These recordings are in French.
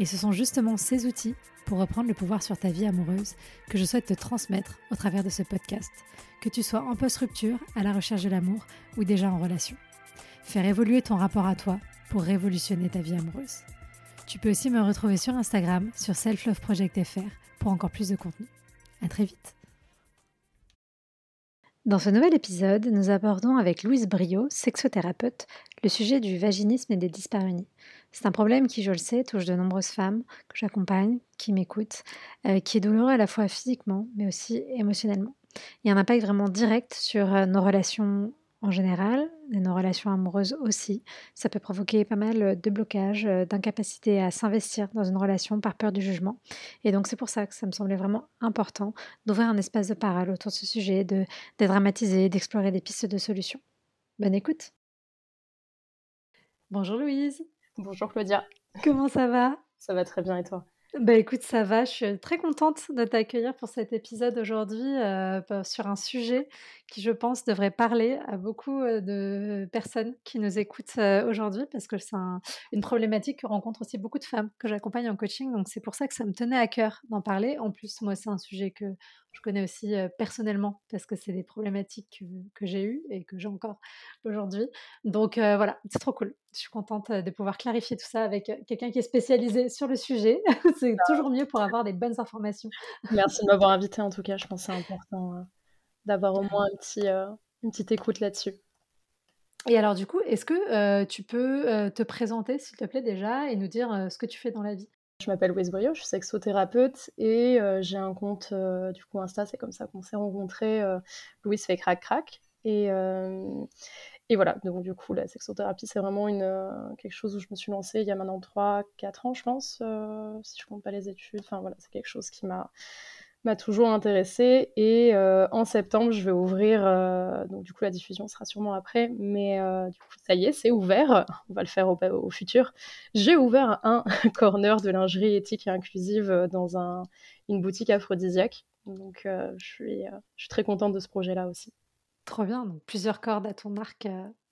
Et ce sont justement ces outils pour reprendre le pouvoir sur ta vie amoureuse que je souhaite te transmettre au travers de ce podcast, que tu sois en post-rupture, à la recherche de l'amour ou déjà en relation. Faire évoluer ton rapport à toi pour révolutionner ta vie amoureuse. Tu peux aussi me retrouver sur Instagram sur selfloveprojectfr pour encore plus de contenu. À très vite. Dans ce nouvel épisode, nous abordons avec Louise Brio, sexothérapeute, le sujet du vaginisme et des dyspareunies. C'est un problème qui, je le sais, touche de nombreuses femmes que j'accompagne, qui m'écoutent, euh, qui est douloureux à la fois physiquement, mais aussi émotionnellement. Il y a un impact vraiment direct sur euh, nos relations en général, et nos relations amoureuses aussi. Ça peut provoquer pas mal de blocages, euh, d'incapacité à s'investir dans une relation par peur du jugement. Et donc c'est pour ça que ça me semblait vraiment important d'ouvrir un espace de parole autour de ce sujet, de dédramatiser, d'explorer des pistes de solutions. Bonne écoute Bonjour Louise Bonjour Claudia. Comment ça va? Ça va très bien et toi? Bah écoute, ça va, je suis très contente de t'accueillir pour cet épisode aujourd'hui euh, bah, sur un sujet qui, je pense, devrait parler à beaucoup euh, de personnes qui nous écoutent euh, aujourd'hui parce que c'est une problématique que rencontrent aussi beaucoup de femmes que j'accompagne en coaching. Donc c'est pour ça que ça me tenait à cœur d'en parler. En plus, moi, c'est un sujet que je connais aussi personnellement parce que c'est des problématiques que, j'ai eues et que j'ai encore aujourd'hui. Donc voilà, c'est trop cool. Je suis contente de pouvoir clarifier tout ça avec quelqu'un qui est spécialisé sur le sujet. c'est bah toujours mieux pour avoir des bonnes informations. Merci de m'avoir invité en tout cas. Je pense que c'est important d'avoir au moins un petit, une petite écoute là-dessus. Et alors du coup, est-ce que tu peux te présenter s'il te plaît déjà et nous dire ce que tu fais dans la vie? Je m'appelle Louise Brio, je suis sexothérapeute et euh, j'ai un compte euh, du coup Insta, c'est comme ça qu'on s'est rencontrés. Euh, Louise fait crac crac et, et voilà. Donc du coup la sexothérapie c'est vraiment une quelque chose où je me suis lancée il y a maintenant 3-4 ans je pense, si je compte pas les études. Enfin voilà, c'est quelque chose qui m'a m'a toujours intéressée. Et euh, en septembre, je vais ouvrir, euh, donc du coup la diffusion sera sûrement après, mais euh, du coup ça y est, c'est ouvert, on va le faire au, futur. J'ai ouvert un corner de lingerie éthique et inclusive dans un, une boutique aphrodisiaque. Donc je, suis, je suis très contente de ce projet-là aussi. Trop bien, donc plusieurs cordes à ton arc.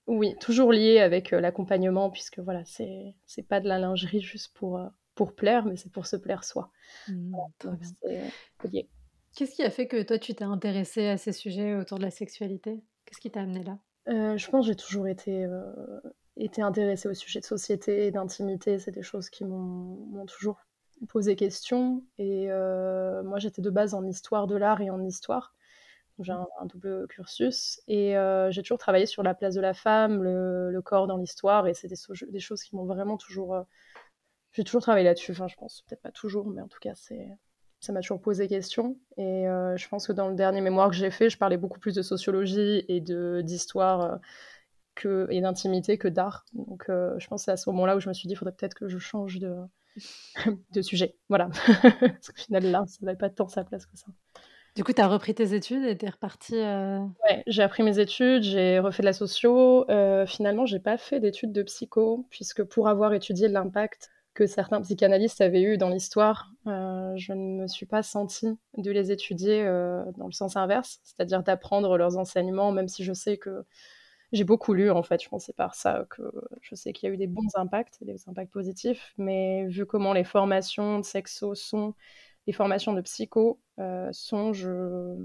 Oui, toujours lié avec l'accompagnement, puisque voilà, c'est pas de la lingerie juste pour pour plaire, mais c'est pour se plaire soi. Mmh, Qu'est-ce qui a fait que toi, tu t'es intéressée à ces sujets autour de la sexualité? Qu'est-ce qui t'a amené là? Euh, Je pense que j'ai toujours été, euh, été intéressée aux sujets de société et d'intimité. C'est des choses qui m'ont toujours posé question. Et euh, moi, j'étais de base en histoire de l'art et en histoire. J'ai un, double cursus et j'ai toujours travaillé sur la place de la femme, le, corps dans l'histoire, et c'est des, des, choses qui m'ont vraiment toujours j'ai toujours travaillé là-dessus, enfin je pense, peut-être pas toujours, mais en tout cas c'est ça m'a toujours posé question. Et euh, je pense que dans le dernier mémoire que j'ai fait, je parlais beaucoup plus de sociologie et de d'histoire euh, que et d'intimité que d'art. Donc euh, je pense que c'est à ce moment-là où je me suis dit, il faudrait peut-être que je change de, de sujet. Voilà. Parce qu'au final, là, ça n'avait pas tant sa place que ça. Du coup, tu as repris tes études et tu es reparti. Ouais, j'ai appris mes études, j'ai refait de la socio. finalement, j'ai pas fait d'études de psycho, puisque pour avoir étudié l'impact que certains psychanalystes avaient eu dans l'histoire, euh, je ne me suis pas sentie de les étudier euh, dans le sens inverse, c'est-à-dire d'apprendre leurs enseignements, même si je sais que j'ai beaucoup lu en fait, je pensais par ça que je sais qu'il y a eu des bons impacts, des impacts positifs, mais vu comment les formations de sexo sont, les formations de psycho euh, sont, je,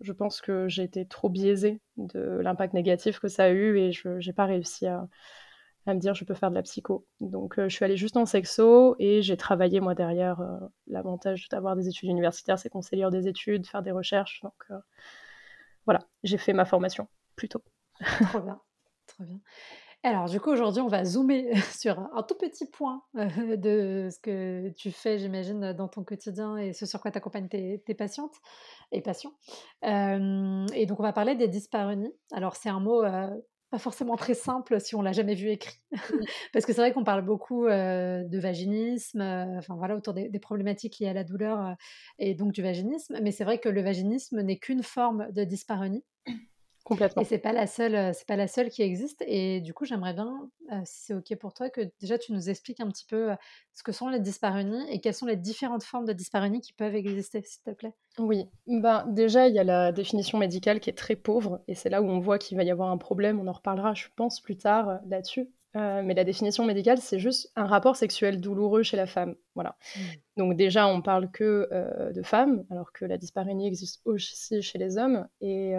je pense que j'ai été trop biaisée de l'impact négatif que ça a eu et je n'ai pas réussi à, à me dire je peux faire de la psycho. Donc euh, je suis allée juste en sexo et j'ai travaillé moi derrière. Euh, l'avantage d'avoir des études universitaires, c'est qu'on sait des études, faire des recherches. Donc euh, voilà, j'ai fait ma formation plutôt. Trop bien, trop bien. Alors du coup aujourd'hui on va zoomer sur un tout petit point de ce que tu fais j'imagine dans ton quotidien et ce sur quoi tu accompagnes tes, tes, patientes et patients. et donc on va parler des dyspareunies. Alors c'est un mot pas forcément très simple si on l'a jamais vu écrit. Parce que c'est vrai qu'on parle beaucoup de vaginisme, enfin voilà, autour des, problématiques liées à la douleur et donc du vaginisme. Mais c'est vrai que le vaginisme n'est qu'une forme de dyspareunie. Complètement. Et c'est pas la seule, c'est pas la seule qui existe. Et du coup, j'aimerais bien, si c'est ok pour toi, que déjà tu nous expliques un petit peu ce que sont les dyspareunies et quelles sont les différentes formes de dyspareunie qui peuvent exister, s'il te plaît. Oui, ben, déjà, il y a la définition médicale qui est très pauvre, et c'est là où on voit qu'il va y avoir un problème. On en reparlera, je pense, plus tard là-dessus. mais la définition médicale, c'est juste un rapport sexuel douloureux chez la femme. Voilà. Mmh. Donc déjà, on parle que de femmes, alors que la dyspareunie existe aussi chez les hommes. Et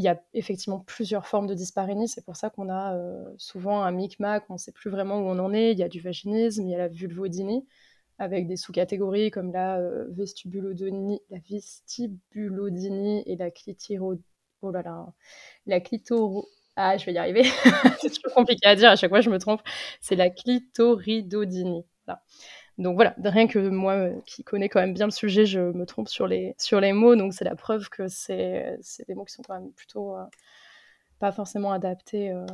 il y a effectivement plusieurs formes de dysparénie. C'est pour ça qu'on a euh, souvent un micmac, on ne sait plus vraiment où on en est. Il y a du vaginisme, il y a la vulvodynie, avec des sous-catégories comme la euh, vestibulodynie, la vestibulodynie et la clitiro... Oh là là, la. Ah, je vais y arriver. c'est toujours compliqué à dire, à chaque fois je me trompe. C'est la clitoridodynie. Voilà. Donc voilà, rien que moi euh, qui connais quand même bien le sujet, je me trompe sur les, sur les mots, donc c'est la preuve que c'est des mots qui sont quand même plutôt euh, pas forcément adaptés euh,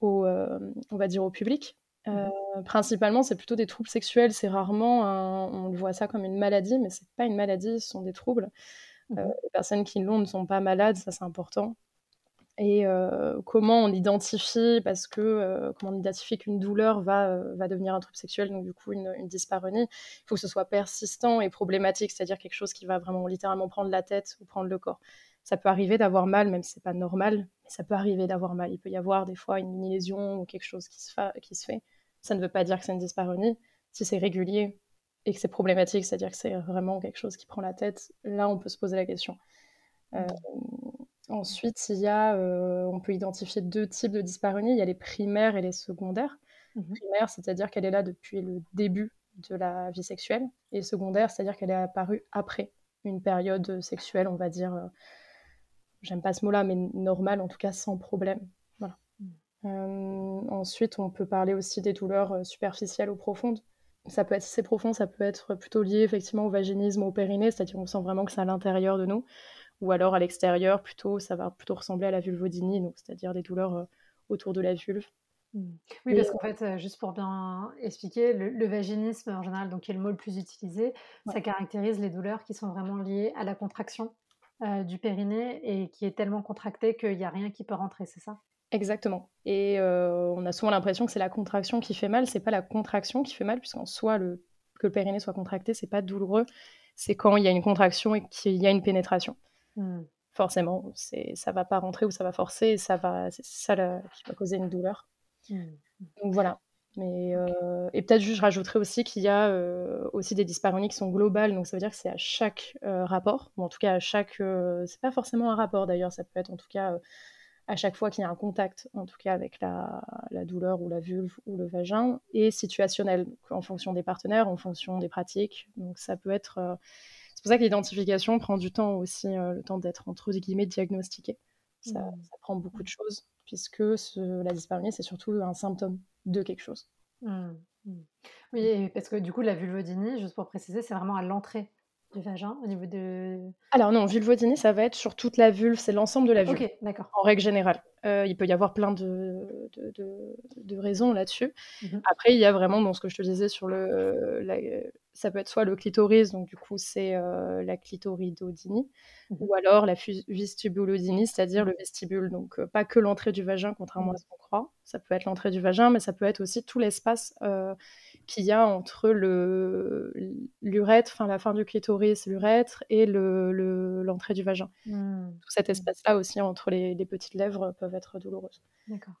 au, on va dire au public. Mmh principalement, c'est plutôt des troubles sexuels, c'est rarement, on voit ça comme une maladie, mais c'est pas une maladie, ce sont des troubles. Mmh les personnes qui l'ont ne sont pas malades, ça c'est important et comment on identifie, parce que comment on identifie qu'une douleur va, va devenir un trouble sexuel, donc du coup une, une dyspareunie, il faut que ce soit persistant et problématique, c'est-à-dire quelque chose qui va vraiment littéralement prendre la tête ou prendre le corps. Ça peut arriver d'avoir mal, même si c'est pas normal, mais ça peut arriver d'avoir mal. Il peut y avoir des fois une mini-lésion ou quelque chose qui se, fait. Ça ne veut pas dire que c'est une dyspareunie. Si c'est régulier et que c'est problématique, c'est-à-dire que c'est vraiment quelque chose qui prend la tête, là on peut se poser la question. Euh, Ensuite, il y a, euh, on peut identifier deux types de dyspareunie. Il y a les primaires et les secondaires. Mmh Primaire, c'est-à-dire qu'elle est là depuis le début de la vie sexuelle. Et secondaire, c'est-à-dire qu'elle est apparue après une période sexuelle, on va dire, euh, j'aime pas ce mot-là, mais normale, en tout cas sans problème. Voilà. Mmh. Euh, ensuite, on peut parler aussi des douleurs superficielles ou profondes. Ça peut être assez profond, ça peut être plutôt lié effectivement au vaginisme, au périnée, c'est-à-dire qu'on sent vraiment que c'est à l'intérieur de nous ou alors à l'extérieur, plutôt, ça va plutôt ressembler à la vulvodynie, donc c'est-à-dire des douleurs euh, autour de la vulve. Mmh. Oui, parce qu'en fait, euh, juste pour bien expliquer, le, vaginisme en général, donc qui est le mot le plus utilisé, ça caractérise les douleurs qui sont vraiment liées à la contraction euh, du périnée et qui est tellement contracté qu'il n'y a rien qui peut rentrer, c'est ça? Exactement. Et on a souvent l'impression que c'est la contraction qui fait mal. C'est pas la contraction qui fait mal, puisqu'en soi, le, que le périnée soit contracté, c'est pas douloureux. C'est quand il y a une contraction et qu'il y a une pénétration. Mmh. Forcément, c'est, ça va pas rentrer ou ça va forcer, et ça va, c'est ça qui va causer une douleur. Mmh. Donc voilà. Mais, euh, et peut-être juste, je rajouterais aussi qu'il y a euh, aussi des dyspareunies qui sont globales, donc ça veut dire que c'est à chaque euh, rapport, ou en tout cas à chaque. c'est pas forcément un rapport d'ailleurs, ça peut être en tout cas à chaque fois qu'il y a un contact, en tout cas avec la, la, douleur ou la vulve ou le vagin, et situationnel, en fonction des partenaires, en fonction des pratiques. Donc ça peut être c'est pour ça que l'identification prend du temps aussi, euh, le temps d'être entre guillemets diagnostiqué. Ça, mmh. prend beaucoup de choses, puisque la dyspareunie, c'est surtout un symptôme de quelque chose. Mmh. Mmh. Oui, parce que du coup, la vulvodynie, juste pour préciser, c'est vraiment à l'entrée du vagin au niveau de. Alors non, vulvodynie, ça va être sur toute la vulve, c'est l'ensemble de la vulve. Ok, d'accord. En règle générale. Euh, il peut y avoir plein de, de, raisons là-dessus. Après, il y a vraiment, dans ce que je te disais, sur le, ça peut être soit le clitoris, donc du coup c'est euh, la clitoridodynie, mmh ou alors la vestibulodynie, c'est-à-dire le vestibule. Donc euh, pas que l'entrée du vagin, contrairement à mmh. ce qu'on croit. Ça peut être l'entrée du vagin, mais ça peut être aussi tout l'espace euh, qu'il y a entre l'urètre, enfin la fin du clitoris, l'urètre, et l'entrée du vagin. Mmh. Tout cet espace-là aussi entre les, les petites lèvres peuvent être douloureuses. D'accord.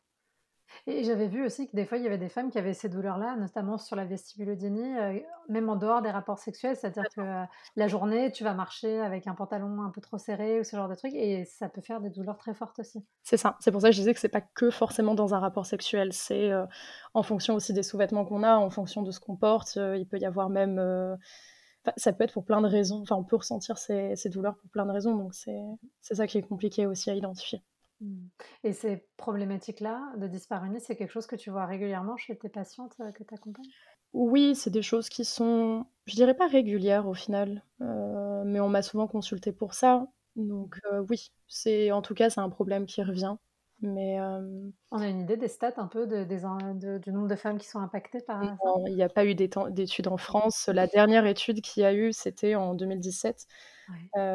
Et j'avais vu aussi que des fois, il y avait des femmes qui avaient ces douleurs-là, notamment sur la vestibulodynie, euh, même en dehors des rapports sexuels. C'est-à-dire que euh, la journée, tu vas marcher avec un pantalon un peu trop serré ou ce genre de truc, et ça peut faire des douleurs très fortes aussi. C'est ça. C'est pour ça que je disais que c'est pas que forcément dans un rapport sexuel. C'est euh, en fonction aussi des sous-vêtements qu'on a, en fonction de ce qu'on porte. il peut y avoir même. ça peut être pour plein de raisons. Enfin, on peut ressentir ces, ces douleurs pour plein de raisons. Donc, c'est ça qui est compliqué aussi à identifier. Mmh. Et ces problématiques-là de dyspareunie, c'est quelque chose que tu vois régulièrement chez tes patientes euh, que tu accompagnes? Oui, c'est des choses qui sont, je dirais pas régulières au final, euh, mais on m'a souvent consulté pour ça. Donc mmh. euh, oui, c'est en tout cas c'est un problème qui revient. Mais on a une idée des stats un peu de, des, du nombre de femmes qui sont impactées par ça? Il n'y a pas eu d'études en France. La dernière étude qu'il y a eu, c'était en 2017.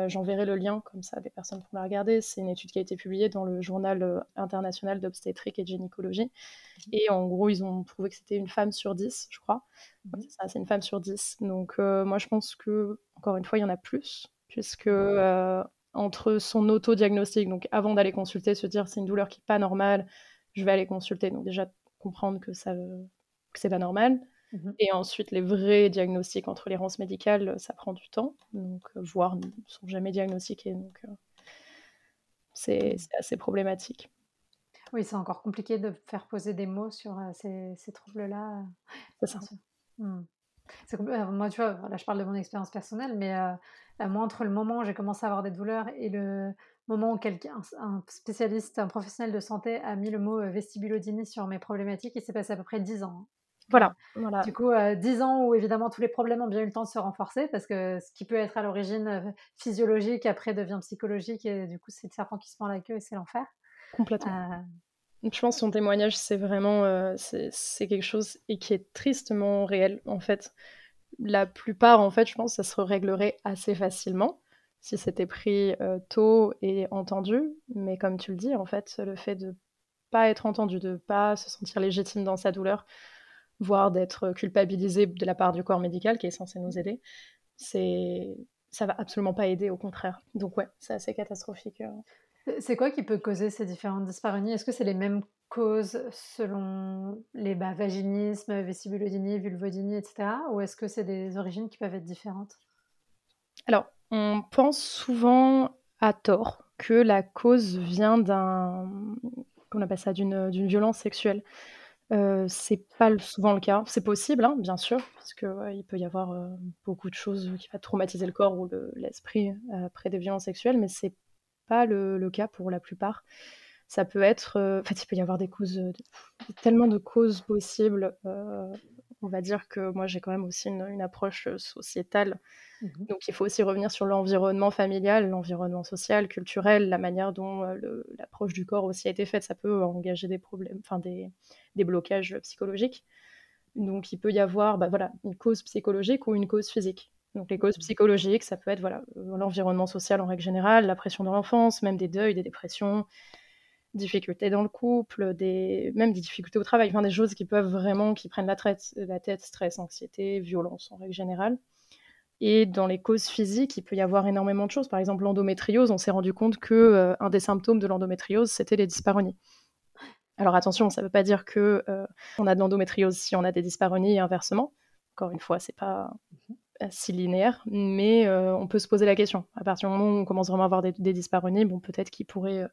J'enverrai le lien, comme ça des personnes pourront la regarder. C'est une étude qui a été publiée dans le journal international d'obstétrique et de gynécologie. Mmh. Et en gros, ils ont prouvé que c'était une femme sur 10, je crois. Mmh. c'est une femme sur 10. Donc moi, je pense que, encore une fois, il y en a plus, puisque entre son auto-diagnostic, donc avant d'aller consulter, se dire c'est une douleur qui n'est pas normale, je vais aller consulter. Donc déjà comprendre que ça que c'est pas normal. Mhm. Et ensuite, les vrais diagnostics entre l'errance médicale, ça prend du temps. Donc, euh, voire ne sont jamais diagnostiqués. Donc, euh, c'est assez problématique. Oui, c'est encore compliqué de faire poser des mots sur euh, ces, ces troubles-là. C'est ça. Hmm. Moi, tu vois, là, je parle de mon expérience personnelle, mais moi, entre le moment où j'ai commencé à avoir des douleurs et le moment où quelqu'un, un spécialiste, un professionnel de santé a mis le mot vestibulodynie sur mes problématiques, il s'est passé à peu près 10 ans. Voilà, voilà. Du coup, 10 ans où évidemment tous les problèmes ont bien eu le temps de se renforcer parce que ce qui peut être à l'origine physiologique après devient psychologique et du coup c'est le serpent qui se prend la queue et c'est l'enfer. Complètement. Je pense que son témoignage, c'est vraiment c'est quelque chose et qui est tristement réel en fait la plupart, en fait, je pense que ça se réglerait assez facilement si c'était pris euh, tôt et entendu. Mais comme tu le dis, en fait, le fait de pas être entendu, de pas se sentir légitime dans sa douleur, voire d'être culpabilisé de la part du corps médical qui est censé nous aider, c'est ça va absolument pas aider, au contraire. Donc ouais, c'est assez catastrophique. Euh. C'est quoi qui peut causer ces différentes dyspareunies Est-ce que c'est les mêmes causes selon les bah, vaginismes, vestibulodynie, vulvodynie, etc. Ou est-ce que c'est des origines qui peuvent être différentes? Alors, on pense souvent à tort que la cause vient d'un, qu'on appelle ça, d'une, violence sexuelle. Euh, c'est pas souvent le cas. C'est possible, hein, bien sûr, parce qu'il peut y avoir euh, beaucoup de choses qui vont traumatiser le corps ou l'esprit après des violences sexuelles, mais c'est pas le, cas pour la plupart. Ça peut être, euh, en fait, il peut y avoir des causes, euh, tellement de causes possibles. Euh, on va dire que moi, j'ai quand même aussi une, approche sociétale. Mmh Donc, il faut aussi revenir sur l'environnement familial, l'environnement social, culturel, la manière dont l'approche du corps aussi a été faite. Ça peut engager des problèmes, enfin des, des, blocages psychologiques. Donc, il peut y avoir bah, voilà, une cause psychologique ou une cause physique. Donc, les causes mmh psychologiques, ça peut être voilà, l'environnement social en règle générale, la pression de l'enfance, même des deuils, des dépressions, difficultés dans le couple, des, même des difficultés au travail, enfin des choses qui peuvent vraiment, qui prennent la, tête, la tête, stress, anxiété, violence en règle générale. Et dans les causes physiques, il peut y avoir énormément de choses. Par exemple, l'endométriose, on s'est rendu compte que euh, un des symptômes de l'endométriose, c'était les dyspareunies. Alors attention, ça ne veut pas dire que euh, on a de l'endométriose si on a des dyspareunies et inversement. Encore une fois, c'est pas si linéaire, mais euh, on peut se poser la question. À partir du moment où on commence vraiment à avoir des, des dyspareunies, bon, peut-être qu'il pourrait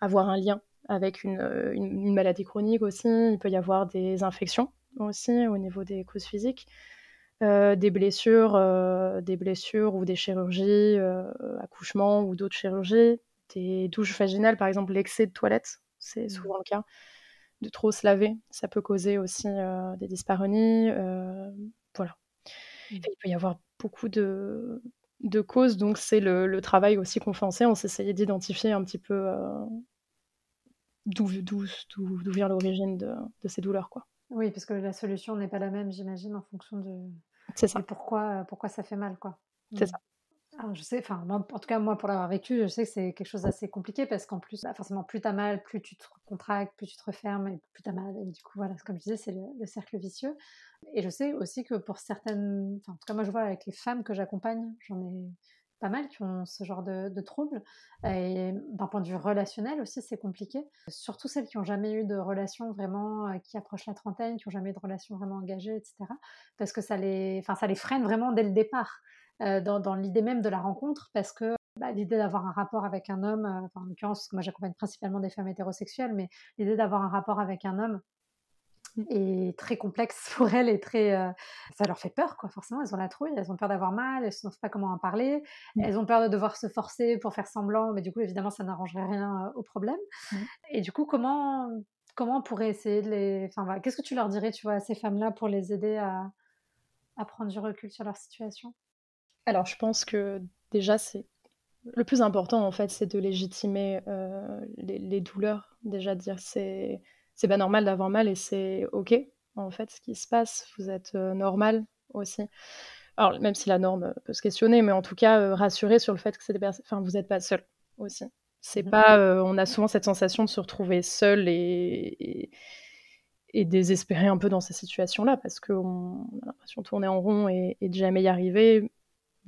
avoir un lien avec euh, une, maladie chronique aussi. Il peut y avoir des infections aussi au niveau des causes physiques. Euh, des blessures, euh, des blessures ou des chirurgies, accouchements ou d'autres chirurgies, des douches vaginales, par exemple l'excès de toilette, c'est mmh. souvent le cas, de trop se laver, ça peut causer aussi des dyspareunies, voilà. Mmh. il peut y avoir beaucoup de, de causes, donc c'est le, travail aussi qu'on fait en séance, essayer d'identifier un petit peu d'où vient l'origine de, ces douleurs. Quoi. Oui, parce que la solution n'est pas la même, j'imagine, en fonction de, c'est ça. pourquoi, pourquoi ça fait mal. quoi. C'est ça. Alors, je sais, enfin, en tout cas, moi, pour l'avoir vécu, je sais que c'est quelque chose d'assez compliqué parce qu'en plus, bah, forcément, plus tu as mal, plus tu te contractes, plus tu te refermes et plus tu as mal. Et du coup, voilà, comme je disais, c'est le, cercle vicieux. Et je sais aussi que pour certaines, enfin, en tout cas, moi, je vois avec les femmes que j'accompagne, j'en ai pas mal qui ont ce genre de, troubles. Et d'un point de vue relationnel aussi, c'est compliqué. Surtout celles qui n'ont jamais eu de relation vraiment euh, qui approche la trentaine, qui n'ont jamais eu de relation vraiment engagée, etc. Parce que ça les, enfin, ça les freine vraiment dès le départ, euh, dans, l'idée même de la rencontre, parce que bah, l'idée d'avoir un rapport avec un homme, euh, en l'occurrence, moi j'accompagne principalement des femmes hétérosexuelles, mais l'idée d'avoir un rapport avec un homme, et très complexe pour elles et très euh, ça leur fait peur quoi forcément elles ont la trouille elles ont peur d'avoir mal elles ne savent pas comment en parler mmh. elles ont peur de devoir se forcer pour faire semblant mais du coup évidemment ça n'arrangerait rien euh, au problème mmh. et du coup comment comment on pourrait essayer de les enfin qu'est-ce que tu leur dirais tu vois à ces femmes là pour les aider à, à prendre du recul sur leur situation? Alors je pense que déjà c'est le plus important, en fait, c'est de légitimer les, douleurs. Déjà, dire c'est c'est pas normal d'avoir mal et c'est OK, en fait, ce qui se passe. Vous êtes normal aussi. Alors, même si la norme peut se questionner, mais en tout cas, rassurer sur le fait que c'est des. Enfin, vous n'êtes pas seul aussi. C'est mmh pas. on a souvent cette sensation de se retrouver seul et, et, désespéré un peu dans ces situations-là parce qu'on a l'impression de tourner en rond et, et de jamais y arriver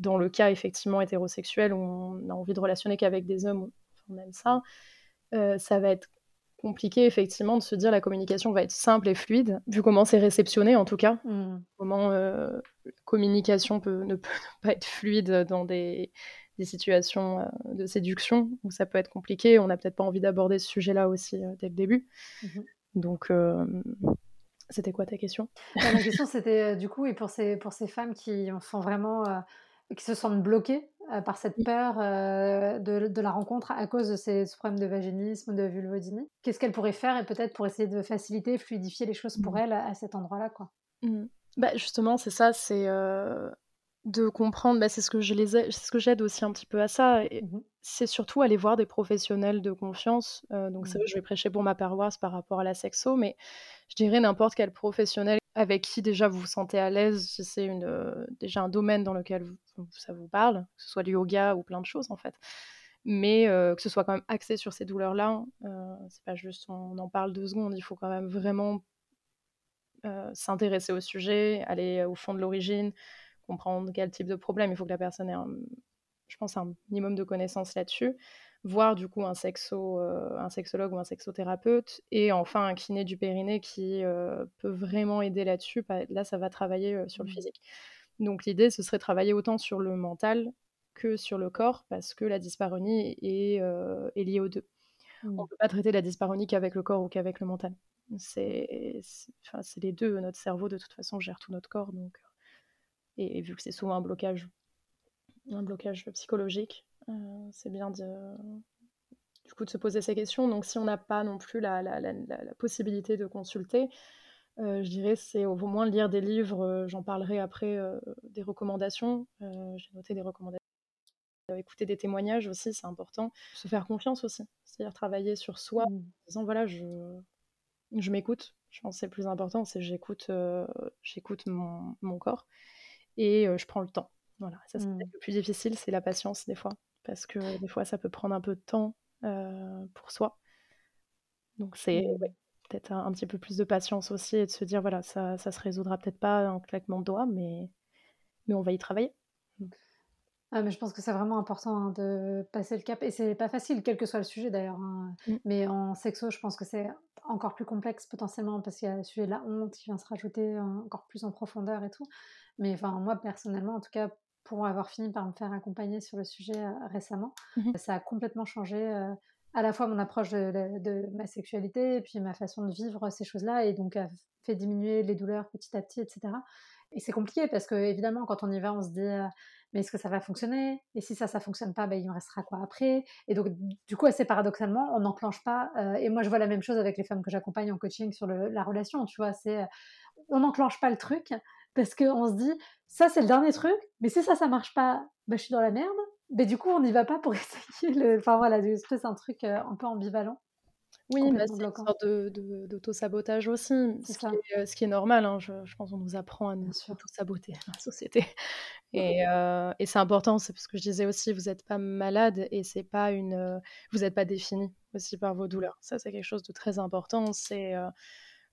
dans le cas effectivement hétérosexuel où on a envie de relationner qu'avec des hommes, on aime ça, euh, ça va être compliqué effectivement de se dire la communication va être simple et fluide, vu comment c'est réceptionné en tout cas, mmh. comment euh, la communication peut, ne peut pas être fluide dans des, situations euh, de séduction où ça peut être compliqué. On n'a peut-être pas envie d'aborder ce sujet-là aussi dès le début. Mmh Donc c'était quoi ta question? Ma question c'était du coup, et pour ces, pour ces femmes qui font vraiment qui se sentent bloqués euh, par cette peur euh, de, la rencontre à cause de ces problèmes de vaginisme, de vulvodynie. Qu'est-ce qu'elle pourrait faire et peut-être pour essayer de faciliter, fluidifier les choses pour mmh. elle à, cet endroit-là quoi? Mmh. Bah justement, c'est ça, c'est euh, de comprendre, bah, c'est ce que je les c'est ce que j'aide aussi un petit peu à ça. Et mmh C'est surtout aller voir des professionnels de confiance. donc c'est vrai, je vais prêcher pour ma paroisse par rapport à la sexo, mais je dirais n'importe quel professionnel avec qui déjà vous vous sentez à l'aise, si c'est une, déjà un domaine dans lequel ça vous parle, que ce soit le yoga ou plein de choses en fait. Mais que ce soit quand même axé sur ces douleurs-là, c'est pas juste on en parle deux secondes, il faut quand même vraiment s'intéresser au sujet, aller au fond de l'origine, comprendre quel type de problème. Il faut que la personne ait, je pense, un minimum de connaissances là-dessus voir du coup un, sexo, euh, un sexologue ou un sexothérapeute, et enfin un kiné du périnée qui euh, peut vraiment aider là-dessus. Là, ça va travailler euh, sur le mmh. physique. Donc l'idée, ce serait de travailler autant sur le mental que sur le corps, parce que la dysparonie est, est liée aux deux. On ne mmh. peut pas traiter la dysparonie qu'avec le corps ou qu'avec le mental. C'est les deux. Notre cerveau, de toute façon, gère tout notre corps. Donc, et, et vu que c'est souvent un blocage, un blocage psychologique, euh, c'est bien de, du coup, de se poser ces questions. Donc, si on n'a pas non plus la, possibilité de consulter, euh, je dirais c'est au moins lire des livres. Euh, j'en parlerai après des recommandations. J'ai noté des recommandations. Écouter des témoignages aussi, c'est important. Se faire confiance aussi, c'est-à-dire travailler sur soi mmh. en disant voilà, je, je m'écoute. Je pense que c'est le plus important, c'est j'écoute, j'écoute mon, mon, corps et je prends le temps. Voilà, ça c'est mmh. le plus difficile, c'est la patience des fois parce que des fois ça peut prendre un peu de temps pour soi. Donc c'est peut-être un, petit peu plus de patience aussi et de se dire voilà, ça, ça se résoudra peut-être pas en claquement de doigts, mais, mais on va y travailler. Ah, mais je pense que c'est vraiment important hein, de passer le cap. Et c'est pas facile, quel que soit le sujet d'ailleurs. Hein. Mmh. Mais en sexo, je pense que c'est encore plus complexe potentiellement parce qu'il y a le sujet de la honte qui vient se rajouter encore plus en profondeur et tout. Mais enfin, moi personnellement, en tout cas, pour avoir fini par me faire accompagner sur le sujet euh, récemment. Mmh ça a complètement changé euh, à la fois mon approche de, ma sexualité et puis ma façon de vivre ces choses-là et donc a fait diminuer les douleurs petit à petit, etc. Et c'est compliqué parce que évidemment quand on y va, on se dit euh, mais est-ce que ça va fonctionner? Et si ça, ça fonctionne pas, ben, il me restera quoi après? Et donc du coup, assez paradoxalement, on n'enclenche pas. et moi, je vois la même chose avec les femmes que j'accompagne en coaching sur la relation. Tu vois, c'est on n'enclenche pas le truc parce qu'on se dit, ça c'est le dernier truc, mais si ça, ça marche pas, bah, je suis dans la merde. Mais du coup, on n'y va pas pour essayer le. Enfin voilà, c'est un truc euh, un peu ambivalent. Oui, bah, c'est une sorte d'auto-sabotage aussi, ce qui, est, euh, ce qui, est, normal. Hein. Je, pense qu'on nous apprend à nous auto-saboter la société. Et, euh, et c'est important, c'est parce que je disais aussi, vous n'êtes pas malade et c'est pas une, vous n'êtes pas défini aussi par vos douleurs. Ça, c'est quelque chose de très important. C'est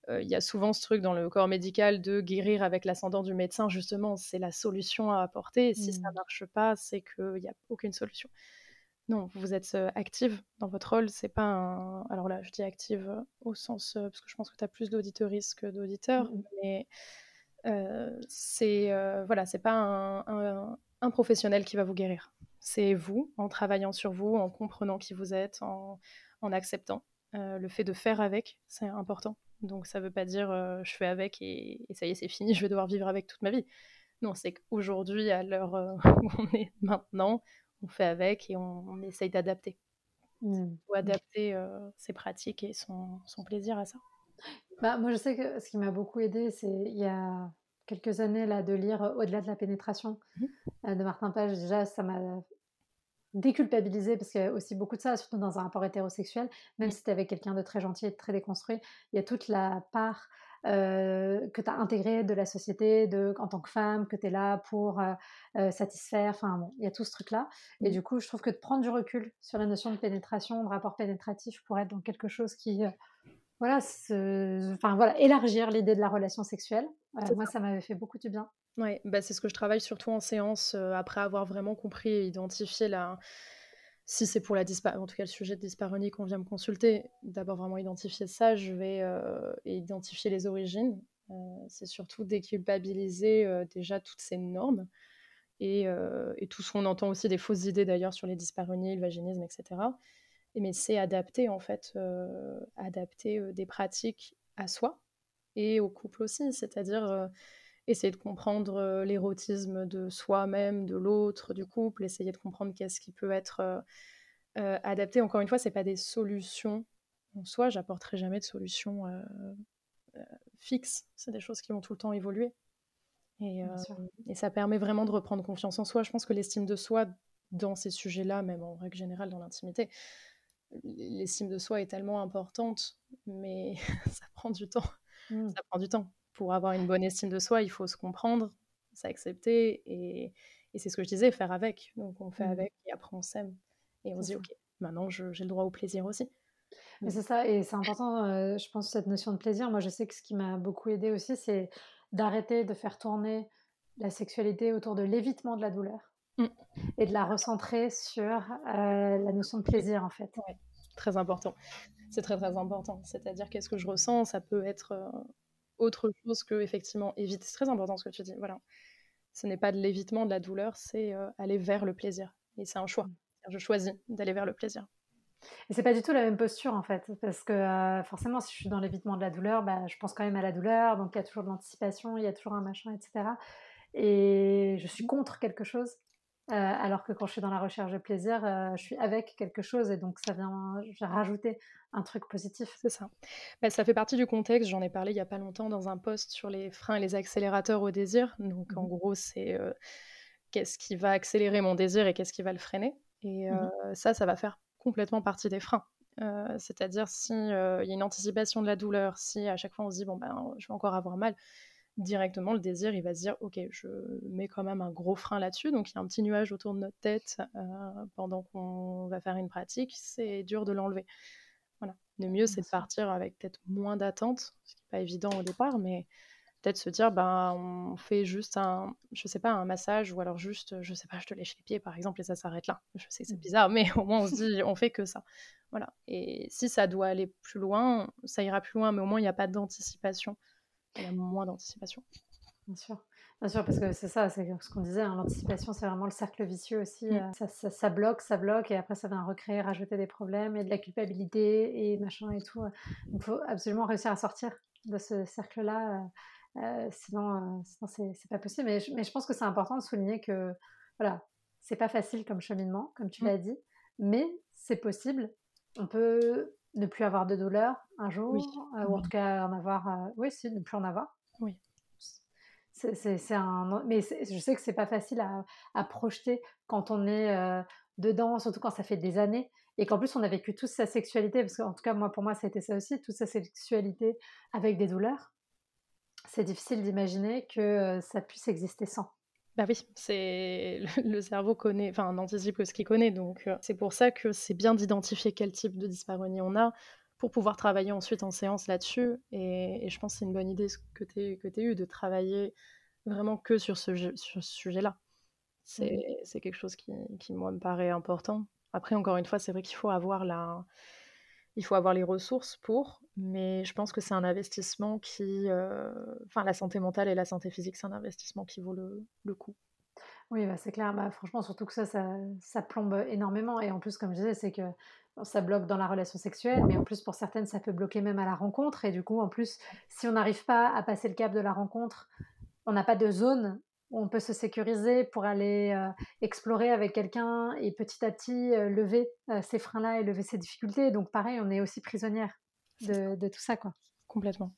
il y a souvent ce truc dans le corps médical de guérir avec l'ascendant du médecin, justement, c'est la solution à apporter. si ça ne mmh. marche pas, c'est qu'il n'y a aucune solution. Non, vous êtes active dans votre rôle, c'est pas un... Alors là, je dis active au sens... parce que je pense que tu as plus d'auditeuristes que d'auditeurs, mmh mais c'est voilà, c'est pas un, un, professionnel qui va vous guérir. C'est vous, en travaillant sur vous, en comprenant qui vous êtes, en, en acceptant. le fait de faire avec, c'est important. Donc ça ne veut pas dire euh, je fais avec et, ça y est, c'est fini, je vais devoir vivre avec toute ma vie. Non, c'est qu'aujourd'hui, à l'heure euh, où on est maintenant, on fait avec et on, essaye d'adapter. Mmh. Ou adapter euh, ses pratiques et son, plaisir à ça. Bah, moi, je sais que ce qui m'a beaucoup aidé, c'est il y a quelques années là, de lire Au-delà de la pénétration mmh. de Martin Page. Déjà, ça m'a déculpabiliser, parce qu'il y a aussi beaucoup de ça, surtout dans un rapport hétérosexuel, même si tu es avec quelqu'un de très gentil et de très déconstruit, il y a toute la part que tu as intégrée de la société de, en tant que femme, que tu es là pour satisfaire, enfin bon, il y a tout ce truc-là. Et du coup, je trouve que de prendre du recul sur la notion de pénétration, de rapport pénétratif, pour être dans quelque chose qui voilà, enfin voilà, élargir l'idée de la relation sexuelle. moi, ça m'avait fait beaucoup du bien. Ouais, bah c'est ce que je travaille surtout en séance après avoir vraiment compris et identifié la. Si c'est pour la en tout cas le sujet de dyspareunie qu'on vient me consulter, d'abord vraiment identifier ça, je vais identifier les origines. c'est surtout déculpabiliser déjà toutes ces normes et, et, tout ce qu'on entend aussi des fausses idées d'ailleurs sur les dyspareunies, le vaginisme, etc mais c'est adapter en fait, euh, adapter euh, des pratiques à soi et au couple aussi, c'est-à-dire euh, essayer de comprendre l'érotisme de soi-même, de l'autre, du couple, essayer de comprendre qu'est-ce qui peut être adapté. Encore une fois, c'est pas des solutions en soi, j'apporterai jamais de solutions fixes, c'est des choses qui vont tout le temps évoluer. Et, et, ça permet vraiment de reprendre confiance en soi. Je pense que l'estime de soi dans ces sujets-là, même en règle générale dans l'intimité, l'estime de soi est tellement importante, mais ça prend du temps. Mmh. Ça prend du temps. Pour avoir une bonne estime de soi, il faut se comprendre, s'accepter, et, et c'est ce que je disais, faire avec. Donc on fait mmh. avec, et après on s'aime. Et on se dit, ok, maintenant j'ai le droit au plaisir aussi. Mais c'est ça, et c'est important, euh, je pense, cette notion de plaisir. Moi, je sais que ce qui m'a beaucoup aidé aussi, c'est d'arrêter de faire tourner la sexualité autour de l'évitement de la douleur. Mm. Et de la recentrer sur euh, la notion de plaisir, en fait. très important. C'est très, très important. C'est-à-dire, qu'est-ce que je ressens? Ça peut être euh, autre chose que, effectivement, éviter. C'est très important ce que tu dis. Voilà. Ce n'est pas de l'évitement de la douleur, c'est euh, aller vers le plaisir. Et c'est un choix. Mm. Je choisis d'aller vers le plaisir. Et c'est pas du tout la même posture en fait, parce que forcément, si je suis dans l'évitement de la douleur, bah, je pense quand même à la douleur, donc il y a toujours de l'anticipation, il y a toujours un machin, etc. Et je suis contre quelque chose. Euh, alors que quand je suis dans la recherche de plaisir, euh, je suis avec quelque chose et donc ça vient, rajouter un truc positif. C'est ça. Bah, ça fait partie du contexte. J'en ai parlé il y a pas longtemps dans un post sur les freins et les accélérateurs au désir. Donc en mmh gros, c'est euh, qu'est-ce qui va accélérer mon désir et qu'est-ce qui va le freiner. Et mmh ça, ça va faire complètement partie des freins. C'est-à-dire si il y a une anticipation de la douleur, si à chaque fois on se dit bon ben je vais encore avoir mal, directement, le désir, il va se dire, ok, je mets quand même un gros frein là-dessus, donc il y a un petit nuage autour de notre tête euh, pendant qu'on va faire une pratique, c'est dur de l'enlever. Voilà. Le mieux, c'est de partir avec peut-être moins d'attente, ce qui n'est pas évident au départ, mais peut-être se dire, ben, on fait juste un, je sais pas, un massage, ou alors juste, je sais pas, je te lèche les pieds, par exemple, et ça s'arrête là. Je sais que c'est mmh. bizarre, mais au moins on se dit, on fait que ça. Voilà. Et si ça doit aller plus loin, ça ira plus loin, mais au moins il n'y a pas d'anticipation il y a moins d'anticipation. Bien sûr. Bien sûr, parce que c'est ça, c'est ce qu'on disait, hein, l'anticipation, c'est vraiment le cercle vicieux aussi. Mm. Euh, ça, ça, bloque, ça bloque, et après, ça vient recréer, rajouter des problèmes, et de la culpabilité, et machin, et tout. Donc, il faut absolument réussir à sortir de ce cercle-là, euh, euh sinon, euh, sinon c'est pas possible. Mais je, mais je pense que c'est important de souligner que, voilà, c'est pas facile comme cheminement, comme tu mm. l'as dit, mais c'est possible. On peut ne plus avoir de douleur un jour, euh, ou en tout cas en avoir. Euh, oui, si, ne plus en avoir. Oui. C'est un. Mais je sais que c'est pas facile à, à, projeter quand on est euh, dedans, surtout quand ça fait des années, et qu'en plus on a vécu toute sa sexualité, parce qu'en tout cas, moi, pour moi, ça a été ça aussi, toute sa sexualité avec des douleurs. C'est difficile d'imaginer que ça puisse exister sans. Bah oui, c'est le cerveau connaît, enfin, anticipe ce qu'il connaît, donc c'est pour ça que c'est bien d'identifier quel type de dyspareunie on a pour pouvoir travailler ensuite en séance là-dessus. Et, je pense que c'est une bonne idée que tu que eu de travailler vraiment que sur ce, sur ce sujet-là. C'est mmh. quelque chose qui, qui, moi, me paraît important. Après, encore une fois, c'est vrai qu'il faut avoir la, il faut avoir les ressources pour, mais je pense que c'est un investissement qui. Euh, enfin, la santé mentale et la santé physique, c'est un investissement qui vaut le, le coup. Oui, bah, c'est clair. Bah, franchement, surtout que ça, ça, plombe énormément. Et en plus, comme je disais, c'est que ça bloque dans la relation sexuelle, mais en plus, pour certaines, ça peut bloquer même à la rencontre. Et du coup, en plus, si on n'arrive pas à passer le cap de la rencontre, on n'a pas de zone on peut se sécuriser pour aller euh, explorer avec quelqu'un et petit à petit euh, lever euh, ces freins-là et lever ces difficultés. Donc pareil, on est aussi prisonnière de, tout ça. quoi. Complètement.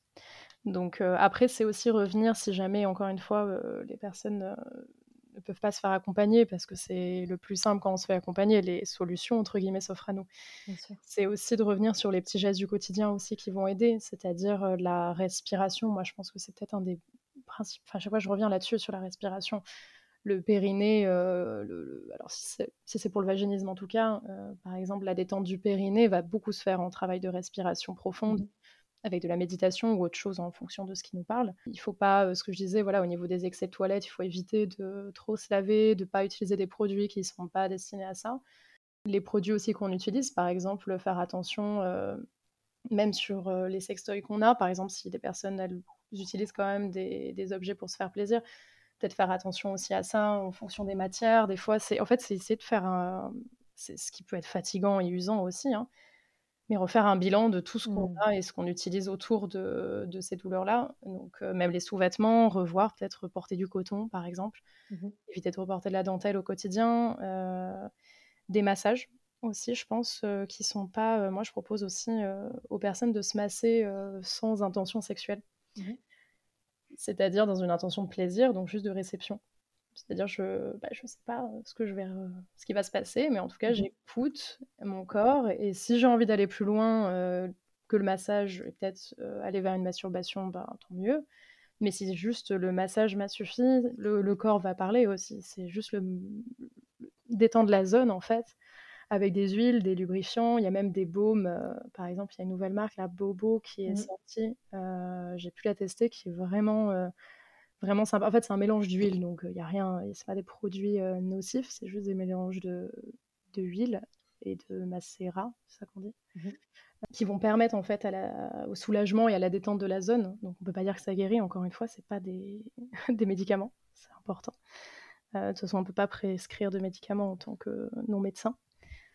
Donc après, c'est aussi revenir, si jamais, encore une fois, les personnes ne peuvent pas se faire accompagner parce que c'est le plus simple quand on se fait accompagner, les solutions, entre guillemets, s'offrent à nous. C'est aussi de revenir sur les petits gestes du quotidien aussi qui vont aider, c'est-à-dire la respiration. Moi, je pense que c'est peut-être un des principes, enfin, chaque fois je reviens là-dessus, sur la respiration. Le périnée, alors si c'est pour le vaginisme en tout cas, par exemple, la détente du périnée va beaucoup se faire en travail de respiration profonde. Mmh avec de la méditation ou autre chose en fonction de ce qui nous parle. Il faut pas, euh, ce que je disais, voilà, au niveau des excès de toilette, il faut éviter de trop se laver, de pas utiliser des produits qui ne sont pas destinés à ça. Les produits aussi qu'on utilise, par exemple, faire attention, euh, même sur euh, les sextoys qu'on a, par exemple, si des personnes utilisent quand même des, objets pour se faire plaisir, peut-être faire attention aussi à ça en fonction des matières. Des fois, c'est en fait, c'est essayer de faire un... C'est ce qui peut être fatigant et usant aussi, hein mais refaire un bilan de tout ce qu'on mmh. a et ce qu'on utilise autour de, ces douleurs-là. Donc, euh, même les sous-vêtements, revoir, peut-être porter du coton, par exemple. Mmh Éviter de reporter de la dentelle au quotidien. Euh, des massages aussi, je pense, euh, qui sont pas. moi, je propose aussi aux personnes de se masser sans intention sexuelle. Mmh C'est-à-dire dans une intention de plaisir, donc juste de réception. C'est-à-dire, je bah, je sais pas euh, ce, que je vais, ce qui va se passer, mais en tout cas, mmh j'écoute mon corps. Et si j'ai envie d'aller plus loin euh, que le massage et peut-être euh, aller vers une masturbation, ben, tant mieux. Mais si juste le massage m'a suffi, le, corps va parler aussi. C'est juste le, détendre la zone, en fait, avec des huiles, des lubrifiants. Il y a même des baumes. par exemple, il y a une nouvelle marque, la Bobo, qui est mmh sortie. j'ai pu la tester, qui est vraiment vraiment sympa. En fait, c'est un mélange d'huile, donc il n'y a rien, c'est pas des produits nocifs, c'est juste des mélanges de, de huile et de macérat, c'est ça qu'on dit, mmh qui vont permettre en fait à la, au soulagement et à la détente de la zone. Donc on peut pas dire que ça guérit. Encore une fois, c'est pas des, des médicaments, c'est important. de toute façon, on peut pas prescrire de médicaments en tant que non médecin.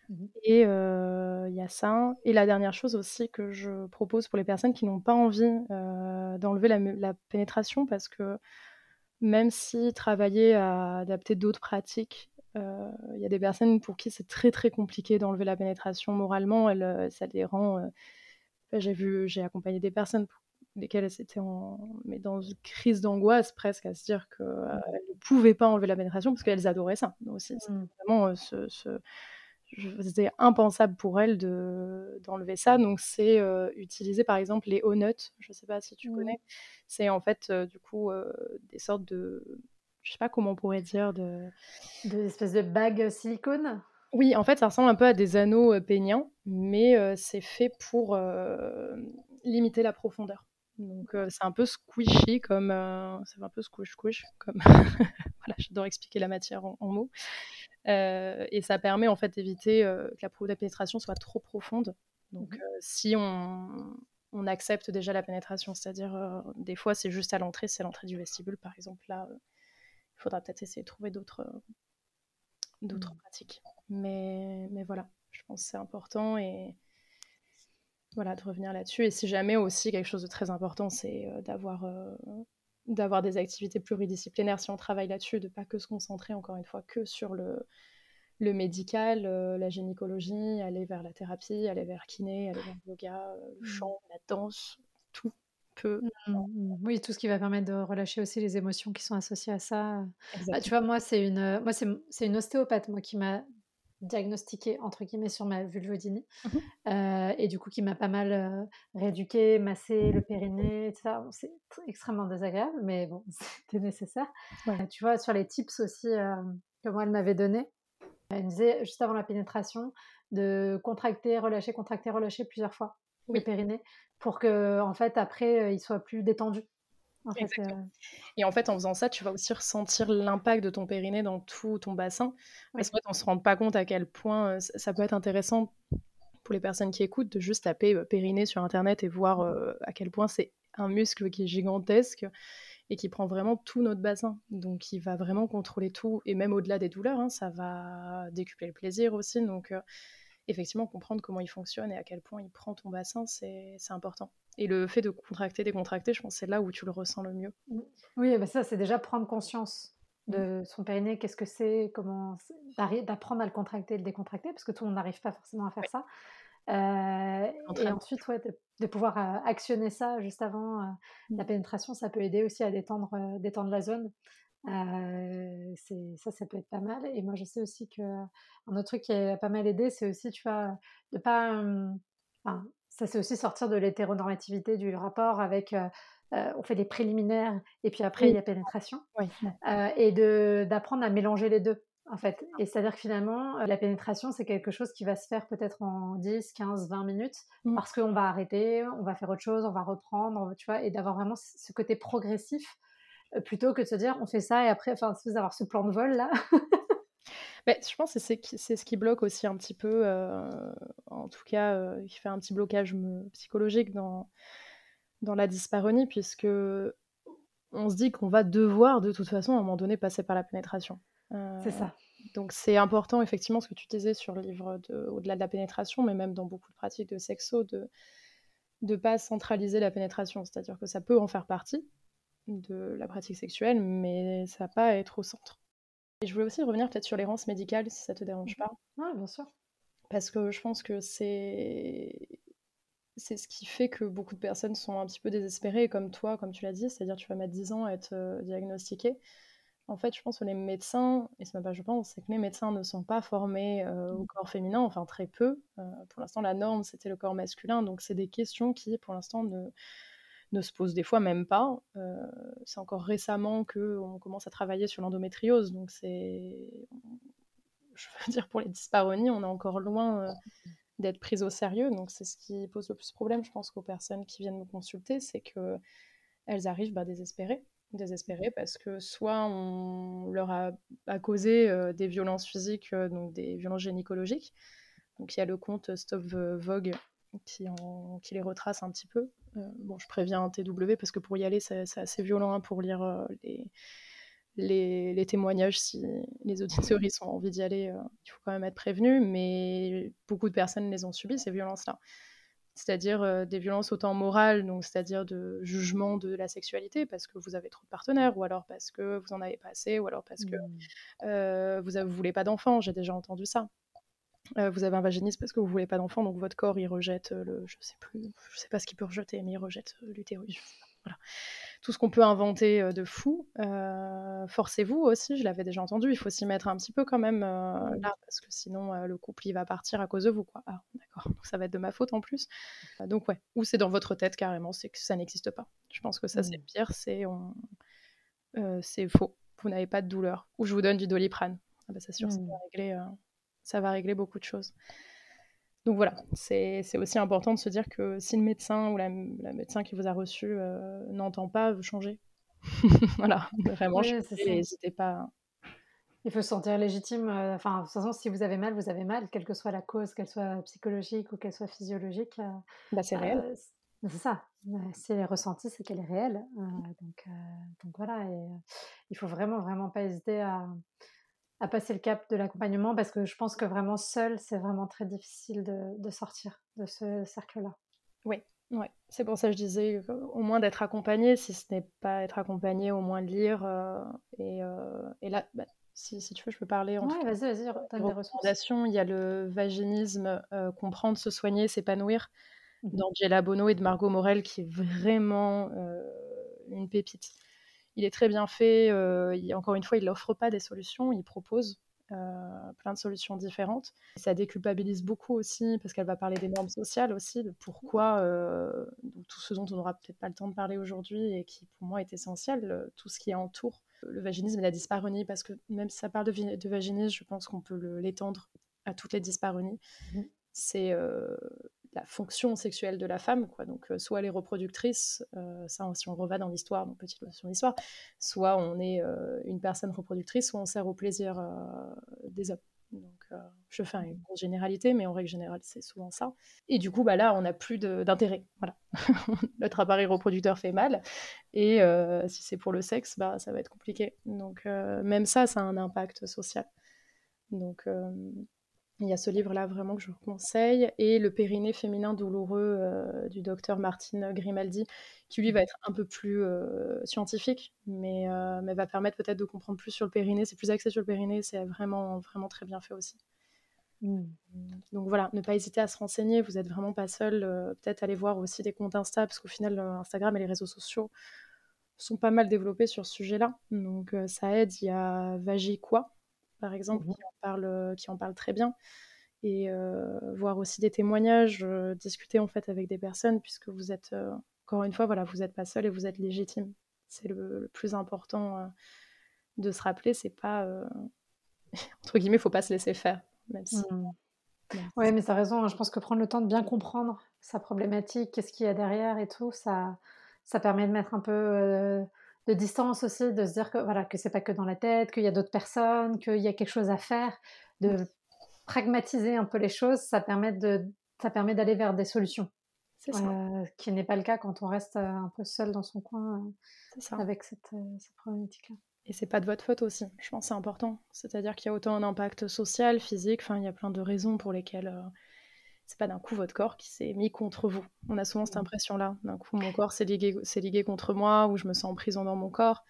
Mmh et il y a ça. Et la dernière chose aussi que je propose pour les personnes qui n'ont pas envie d'enlever la, pénétration, parce que même si travailler à adapter d'autres pratiques, il y a des personnes pour qui c'est très très compliqué d'enlever la pénétration moralement, elle, ça les rend... j'ai vu, j'ai accompagné des personnes pour lesquelles elles étaient en, mais dans une crise d'angoisse presque à se dire qu'elles mmh. ne pouvaient pas enlever la pénétration parce qu'elles adoraient ça aussi. C'est mmh. vraiment ce, c'était impensable pour elle de, d'enlever ça. Donc, c'est euh, utiliser par exemple les O-nuts. Je ne sais pas si tu connais. C'est en fait, euh, du coup, euh, des sortes de. Je sais pas comment on pourrait dire. De... Des espèces de bagues silicone? Oui, en fait, ça ressemble un peu à des anneaux péniens, mais c'est fait pour limiter la profondeur. Donc, c'est un peu squishy, comme. c'est un peu squish-squish, comme. voilà, j'adore expliquer la matière en mots. Euh, et ça permet en fait d'éviter euh, que la pénétration soit trop profonde. Donc mmh euh, si on, on, accepte déjà la pénétration, c'est-à-dire des fois c'est juste à l'entrée, c'est l'entrée du vestibule par exemple, là il faudra peut-être essayer de trouver d'autres d'autres mmh. pratiques. Mais, mais voilà, je pense que c'est important et voilà, de revenir là-dessus. Et si jamais aussi quelque chose de très important, c'est d'avoir d'avoir des activités pluridisciplinaires si on travaille là-dessus, de pas que se concentrer encore une fois que sur le, le médical, euh, la gynécologie, aller vers la thérapie, aller vers kiné, aller vers le yoga, euh, le mmh. chant, la danse, tout peut. Mmh, mmh. Oui, tout ce qui va permettre de relâcher aussi les émotions qui sont associées à ça. Bah, tu vois, moi, c'est une, moi, c'est une ostéopathe moi, qui m'a diagnostiqué entre guillemets sur ma vulvodynie mmh euh, et du coup qui m'a pas mal euh, rééduqué, massé le périnée, etc. c'est extrêmement désagréable, mais bon, c'était nécessaire. tu vois, sur les tips aussi euh, que moi elle m'avait donné, elle me disait juste avant la pénétration de contracter, relâcher, contracter, relâcher plusieurs fois le périnée pour que en fait après il soit plus détendu. Euh, et en fait, en faisant ça, tu vas aussi ressentir l'impact de ton périnée dans tout ton bassin. Parce qu'en fait, on ne se rend pas compte à quel point euh, ça peut être intéressant pour les personnes qui écoutent de juste taper euh, périnée sur Internet et voir à quel point c'est un muscle qui est gigantesque et qui prend vraiment tout notre bassin. Donc, il va vraiment contrôler tout. Et même au-delà des douleurs, hein, ça va décupler le plaisir aussi. Donc, effectivement, comprendre comment il fonctionne et à quel point il prend ton bassin, c'est important. Et le fait de contracter, décontracter, je pense que c'est là où tu le ressens le mieux. Mmh. Oui, bah ça, c'est déjà prendre conscience de mmh. son périnée, qu'est-ce que c'est, comment d'apprendre à le contracter et le décontracter, parce que tout le monde n'arrive pas forcément à faire ça. Euh, et ensuite, ouais, de, pouvoir euh, actionner ça juste avant euh, la mmh. pénétration, ça peut aider aussi à détendre, détendre la zone. ça, ça peut être pas mal. Et moi, je sais aussi que un autre truc qui a pas mal aidé, c'est aussi, tu vois, de pas. Ça, c'est aussi sortir de l'hétéronormativité du rapport avec. on fait des préliminaires et puis après il y a pénétration. et d'apprendre à mélanger les deux en fait. Et c'est-à-dire que finalement, la pénétration, c'est quelque chose qui va se faire peut-être en 10, 15, 20 minutes, mmh. parce qu'on va arrêter, on va faire autre chose, on va reprendre, tu vois, et d'avoir vraiment ce côté progressif, plutôt que de se dire, on fait ça, et après, enfin, vous avoir ce plan de vol, là. Mais je pense que c'est ce qui bloque aussi un petit peu, en tout cas, qui fait un petit blocage psychologique dans, dans la dysparonie, puisque on se dit qu'on va devoir de toute façon à un moment donné passer par la pénétration c'est ça. Donc c'est important effectivement ce que tu disais sur le livre au-delà de la pénétration, mais même dans beaucoup de pratiques de sexo, de ne pas centraliser la pénétration. C'est-à-dire que ça peut en faire partie de la pratique sexuelle, mais ça va pas être au centre. Et je voulais aussi revenir peut-être sur l'errance médicale, si ça te dérange pas. Oui, bien sûr. Parce que je pense que c'est c'est ce qui fait que beaucoup de personnes sont un petit peu désespérées, comme toi, comme tu l'as dit, c'est-à-dire tu vas mettre 10 ans à être euh, diagnostiqué en fait, je pense que les médecins, et ce n'est pas je pense, c'est que les médecins ne sont pas formés euh, au mmh. corps féminin, enfin très peu. Euh, pour l'instant, la norme, c'était le corps masculin. Donc, c'est des questions qui, pour l'instant, ne, ne se posent des fois même pas. Euh, c'est encore récemment qu'on commence à travailler sur l'endométriose. Donc, c'est. Je veux dire, pour les dysparonies, on est encore loin d'être pris au sérieux. Donc, c'est ce qui pose le plus de problème, je pense, aux personnes qui viennent me consulter, c'est qu'elles arrivent bah, désespérées parce que soit on leur a, causé euh, des violences physiques, euh, donc des violences gynécologiques. Donc il y a le compte Stop Vogue qui, qui les retrace un petit peu. Euh, bon, je préviens TW parce que pour y aller, c'est assez violent hein, pour lire les, les, témoignages. Si les auditeurs ont envie d'y aller, il faut quand même être prévenu. Mais beaucoup de personnes les ont subies, ces violences-là c'est-à-dire euh, des violences autant morales, donc c'est-à-dire de jugement de la sexualité parce que vous avez trop de partenaires, ou alors parce que vous en avez pas assez, ou alors parce que mmh. euh, vous ne voulez pas d'enfants. J'ai déjà entendu ça. Euh, vous avez un vaginisme parce que vous voulez pas d'enfant, donc votre corps il rejette le, je sais plus, je sais pas ce qu'il peut rejeter, mais il rejette l'utérus. Voilà tout ce qu'on peut inventer euh, de fou. Euh, forcez-vous aussi, je l'avais déjà entendu, il faut s'y mettre un petit peu quand même euh, là, parce que sinon le couple il va partir à cause de vous. Quoi. Ah, d'accord, donc ça va être de ma faute en plus. donc ouais, ou c'est dans votre tête carrément, c'est que ça n'existe pas. Je pense que ça c'est mmh. pire, c'est on... c'est faux, vous n'avez pas de douleur. Ou je vous donne du doliprane. Ah bah, c'est sûr, ça, va mmh. Ça va régler beaucoup de choses. Donc voilà, c'est aussi important de se dire que si le médecin ou la, médecin qui vous a reçu euh, n'entend pas, vous changez. voilà, vraiment, n'hésitez pas. Il faut se sentir légitime. Euh, enfin, de toute façon, si vous avez mal, vous avez mal, quelle que soit la cause, qu'elle soit psychologique ou qu'elle soit physiologique. Euh, bah, c'est réel. c'est ça. Si elle est ressentie, c'est qu'elle est réelle. donc, donc voilà, et, il faut vraiment, vraiment pas hésiter à, à passer le cap de l'accompagnement parce que je pense que vraiment seul, c'est vraiment très difficile de, sortir de ce cercle-là. Oui, ouais. c'est pour ça que je disais au moins d'être accompagné, si ce n'est pas être accompagné, au moins de lire. Euh, et, euh, et, là, bah, si, si, tu veux, je peux parler. Oui, vas-y, vas-y, donne des recommandations. Il y a le vaginisme, euh, comprendre, se soigner, s'épanouir, mmh d'Angela Bono et de Margot Morel, qui est vraiment une pépite il est très bien fait. Euh, encore une fois, il n'offre pas des solutions, il propose euh, plein de solutions différentes. Ça déculpabilise beaucoup aussi parce qu'elle va parler des normes sociales aussi, de pourquoi euh, tout ce dont on n'aura peut-être pas le temps de parler aujourd'hui et qui pour moi est essentiel, tout ce qui entoure le vaginisme et la dyspareunie, parce que même si ça parle de, vaginisme, je pense qu'on peut l'étendre à toutes les dyspareunies. Mmh. C'est la fonction sexuelle de la femme, quoi. Donc, euh, soit elle est reproductrice, euh, ça, si on reva dans l'histoire, donc petite notion d'histoire, soit on est euh, une personne reproductrice, soit on sert au plaisir des hommes. Donc, je fais une grosse généralité, mais en règle générale, c'est souvent ça. Et du coup, bah là, on n'a plus d'intérêt. Voilà. Notre appareil reproducteur fait mal. Et si c'est pour le sexe, bah, ça va être compliqué. Donc, même ça, ça a un impact social. Donc, il y a ce livre-là vraiment que je vous conseille, et Le périnée féminin douloureux euh, du docteur Martine Grimaldi, qui lui va être un peu plus euh, scientifique, mais, euh, mais, va permettre peut-être de comprendre plus sur le périnée. C'est plus axé sur le périnée, c'est vraiment, vraiment très bien fait aussi. Mmh. Donc voilà, ne pas hésiter à se renseigner, vous n'êtes vraiment pas seul. peut-être aller voir aussi des comptes Insta, parce qu'au final, Instagram et les réseaux sociaux sont pas mal développés sur ce sujet-là. Donc ça aide. Il y a Vagi quoi, par exemple, mmh qui, en parle, qui en parle très bien. Et voir aussi des témoignages, discuter en fait avec des personnes, puisque vous êtes, encore une fois, voilà, vous n'êtes pas seul et vous êtes légitime. C'est le, plus important de se rappeler, c'est pas, entre guillemets, il faut pas se laisser faire. Même si, mmh. Oui, mais as raison. Hein. Je pense que prendre le temps de bien comprendre sa problématique, qu'est-ce qu'il y a derrière et tout, ça, ça permet de mettre un peu de distance aussi, de se dire que voilà que c'est pas que dans la tête, qu'il y a d'autres personnes, qu'il y a quelque chose à faire, de pragmatiser un peu les choses. Ça permet de, ça permet d'aller vers des solutions. C'est ça. qui n'est pas le cas quand on reste un peu seul dans son coin avec cette, cette problématique-là. Et c'est pas de votre faute aussi, je pense que c'est important. C'est-à-dire qu'il y a autant un impact social, physique, enfin il y a plein de raisons pour lesquelles euh, c'est pas d'un coup votre corps qui s'est mis contre vous. On a souvent cette mmh. impression-là. D'un coup mon corps s'est ligué, ligué, contre moi ou je me sens en prison dans mon corps.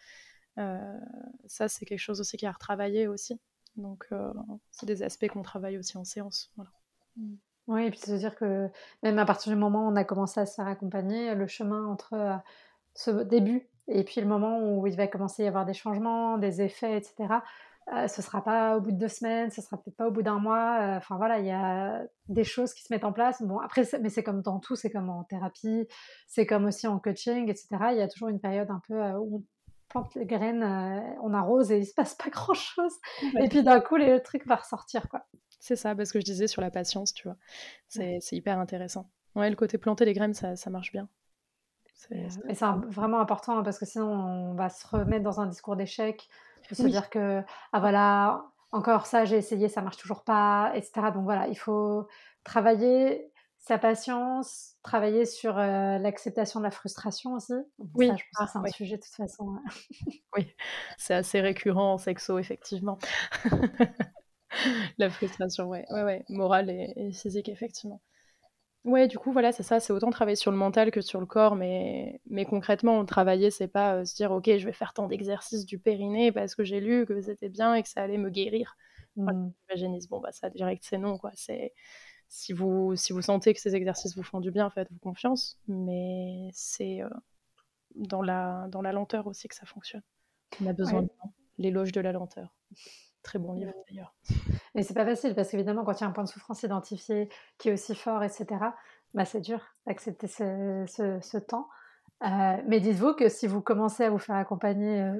Euh, ça c'est quelque chose aussi qui a à retravailler aussi. Donc euh, c'est des aspects qu'on travaille aussi en séance. Voilà. Mmh. Oui, et puis se dire que même à partir du moment où on a commencé à se faire accompagner, le chemin entre ce début et puis le moment où il va commencer à y avoir des changements, des effets, etc., euh, ce ne sera pas au bout de deux semaines, ce sera peut-être pas au bout d'un mois. Euh, enfin voilà, il y a des choses qui se mettent en place. Bon, après, mais c'est comme dans tout, c'est comme en thérapie, c'est comme aussi en coaching, etc. Il y a toujours une période un peu euh, où on plante les graines, on arrose et il se passe pas grand-chose. Et puis d'un coup, le truc va ressortir, quoi. C'est ça, parce que je disais sur la patience, tu vois. C'est hyper intéressant. Ouais, le côté planter les graines, ça, ça marche bien. Et c'est vraiment important hein, parce que sinon on va se remettre dans un discours d'échec, de se dire que ah voilà encore ça j'ai essayé ça marche toujours pas, etc. Donc voilà il faut travailler sa patience, travailler sur euh, l'acceptation de la frustration aussi. oui, ça, je pense que c'est un sujet de toute façon. Oui, c'est assez récurrent en sexo effectivement. la frustration, ouais, ouais, ouais, morale et physique effectivement. Ouais, du coup, voilà, c'est ça, c'est autant travailler sur le mental que sur le corps, mais, mais concrètement, travailler, c'est pas euh, se dire, ok, je vais faire tant d'exercices du périnée parce que j'ai lu que c'était bien et que ça allait me guérir. Mmh. bon, bah, ça, direct, c'est non, quoi. C'est, si vous, si vous sentez que ces exercices vous font du bien, faites-vous confiance, mais c'est euh, dans, la, dans la lenteur aussi que ça fonctionne. On a besoin de l'éloge de la lenteur. Très bon livre d'ailleurs. Mais c'est pas facile parce qu'évidemment, quand il y a un point de souffrance identifié qui est aussi fort, etc., bah, c'est dur d'accepter ce, temps. Euh, mais dites-vous que si vous commencez à vous faire accompagner euh,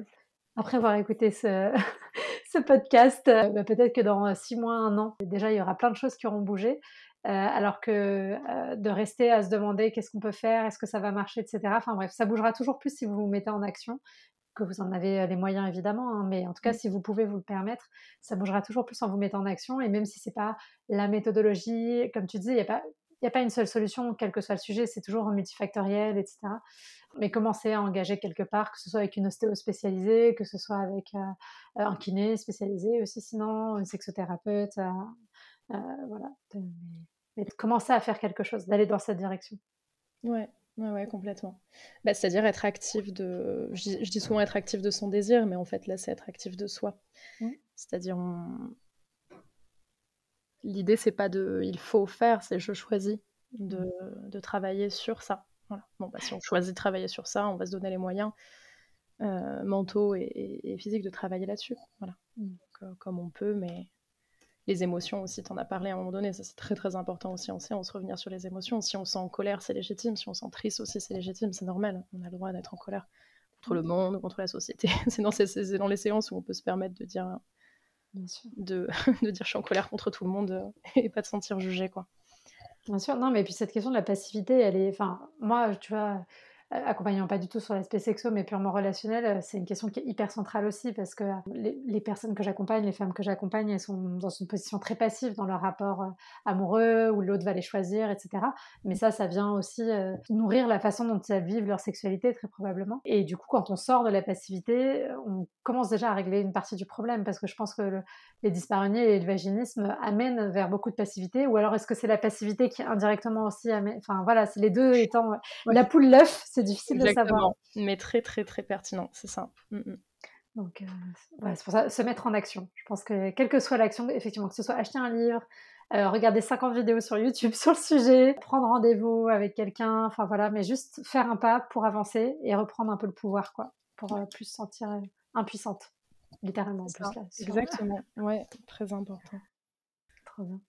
après avoir écouté ce, ce podcast, euh, bah, peut-être que dans six mois, un an, déjà, il y aura plein de choses qui auront bougé. alors que de rester à se demander qu'est-ce qu'on peut faire, est-ce que ça va marcher, etc. Enfin bref, ça bougera toujours plus si vous vous mettez en action que vous en avez les moyens évidemment, hein, mais en tout cas, mmh. si vous pouvez vous le permettre, ça bougera toujours plus en vous mettant en action. Et même si c'est pas la méthodologie, comme tu disais, il n'y a pas il a pas une seule solution, quel que soit le sujet, c'est toujours multifactoriel, etc. Mais commencer à engager quelque part, que ce soit avec une ostéo spécialisée, que ce soit avec un kiné spécialisé aussi, sinon, une sexothérapeute, voilà. mais, de commencer à faire quelque chose, d'aller dans cette direction. Ouais, Ouais, complètement. Bah, c'est-à-dire être actif de. Je, dis souvent être actif de son désir, mais en fait, là, c'est être actif de soi. Mmh. C'est-à-dire, l'idée, c'est pas de il faut faire, c'est je choisis de, de travailler sur ça. Voilà. Bon, bah, si on choisit de travailler sur ça, on va se donner les moyens euh, mentaux et, physiques de travailler là-dessus. Voilà. Mmh. Euh, comme on peut, mais les émotions aussi, tu en as parlé à un moment donné, ça c'est très très important aussi en séance, revenir sur les émotions. Si on sent en colère, c'est légitime, si on sent triste aussi, c'est légitime, c'est normal, on a le droit d'être en colère contre le monde, contre la société. c'est dans, dans, les séances où on peut se permettre de dire, de, de, dire je suis en colère contre tout le monde euh, et pas de sentir jugé. quoi. Bien sûr, non, mais puis cette question de la passivité, elle est. Enfin, moi, tu vois, accompagnant pas du tout sur l'aspect sexo, mais purement relationnel, euh, c'est une question qui est hyper centrale aussi parce que les, personnes que j'accompagne, les femmes que j'accompagne, elles sont dans une position très passive dans leur rapport euh, amoureux où l'autre va les choisir, etc. Mais ça, ça vient aussi euh, nourrir la façon dont elles vivent leur sexualité, très probablement. Et du coup, quand on sort de la passivité, on commence déjà à régler une partie du problème parce que je pense que les dyspareunies et le vaginisme amènent vers beaucoup de passivité ou alors est-ce que c'est la passivité qui indirectement aussi amène... Enfin voilà, c'est les deux étant la poule l'œuf, c'est difficile de savoir. Mais très, très, très pertinent, c'est ça. Mmh, mmh. Donc, euh, c'est pour ça, se mettre en action. Je pense que quelle que soit l'action, effectivement, que ce soit acheter un livre, euh, regarder 50 vidéos sur YouTube sur le sujet, prendre rendez-vous avec quelqu'un, enfin voilà, mais juste faire un pas pour avancer et reprendre un peu le pouvoir, quoi, pour euh, plus se sentir impuissante, littéralement en plus. Là, Exactement, ouais, très important. Trop bien.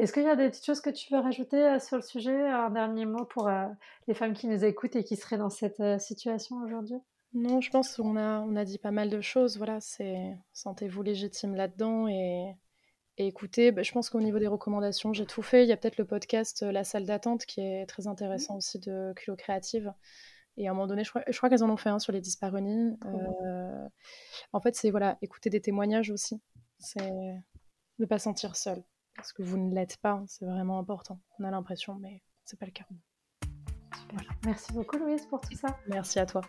Est-ce qu'il y a des petites choses que tu veux rajouter sur le sujet Un dernier mot pour les femmes qui nous écoutent et qui seraient dans cette situation aujourd'hui? Non, je pense qu'on a, on a dit pas mal de choses. Voilà, c'est sentez-vous légitime là-dedans et, écoutez. Bah, je pense qu'au niveau des recommandations, j'ai tout fait. Il y a peut-être le podcast La salle d'attente qui est très intéressant aussi de Culo Créative. Et à un moment donné, je crois, je crois qu'elles en ont fait un sur les disparus. Euh, en fait, c'est voilà, écouter des témoignages aussi. C'est ne pas sentir seul. Parce que vous ne l'êtes pas, c'est vraiment important. On a l'impression, mais c'est pas le cas. Merci beaucoup, Louise, pour tout ça. Merci à toi.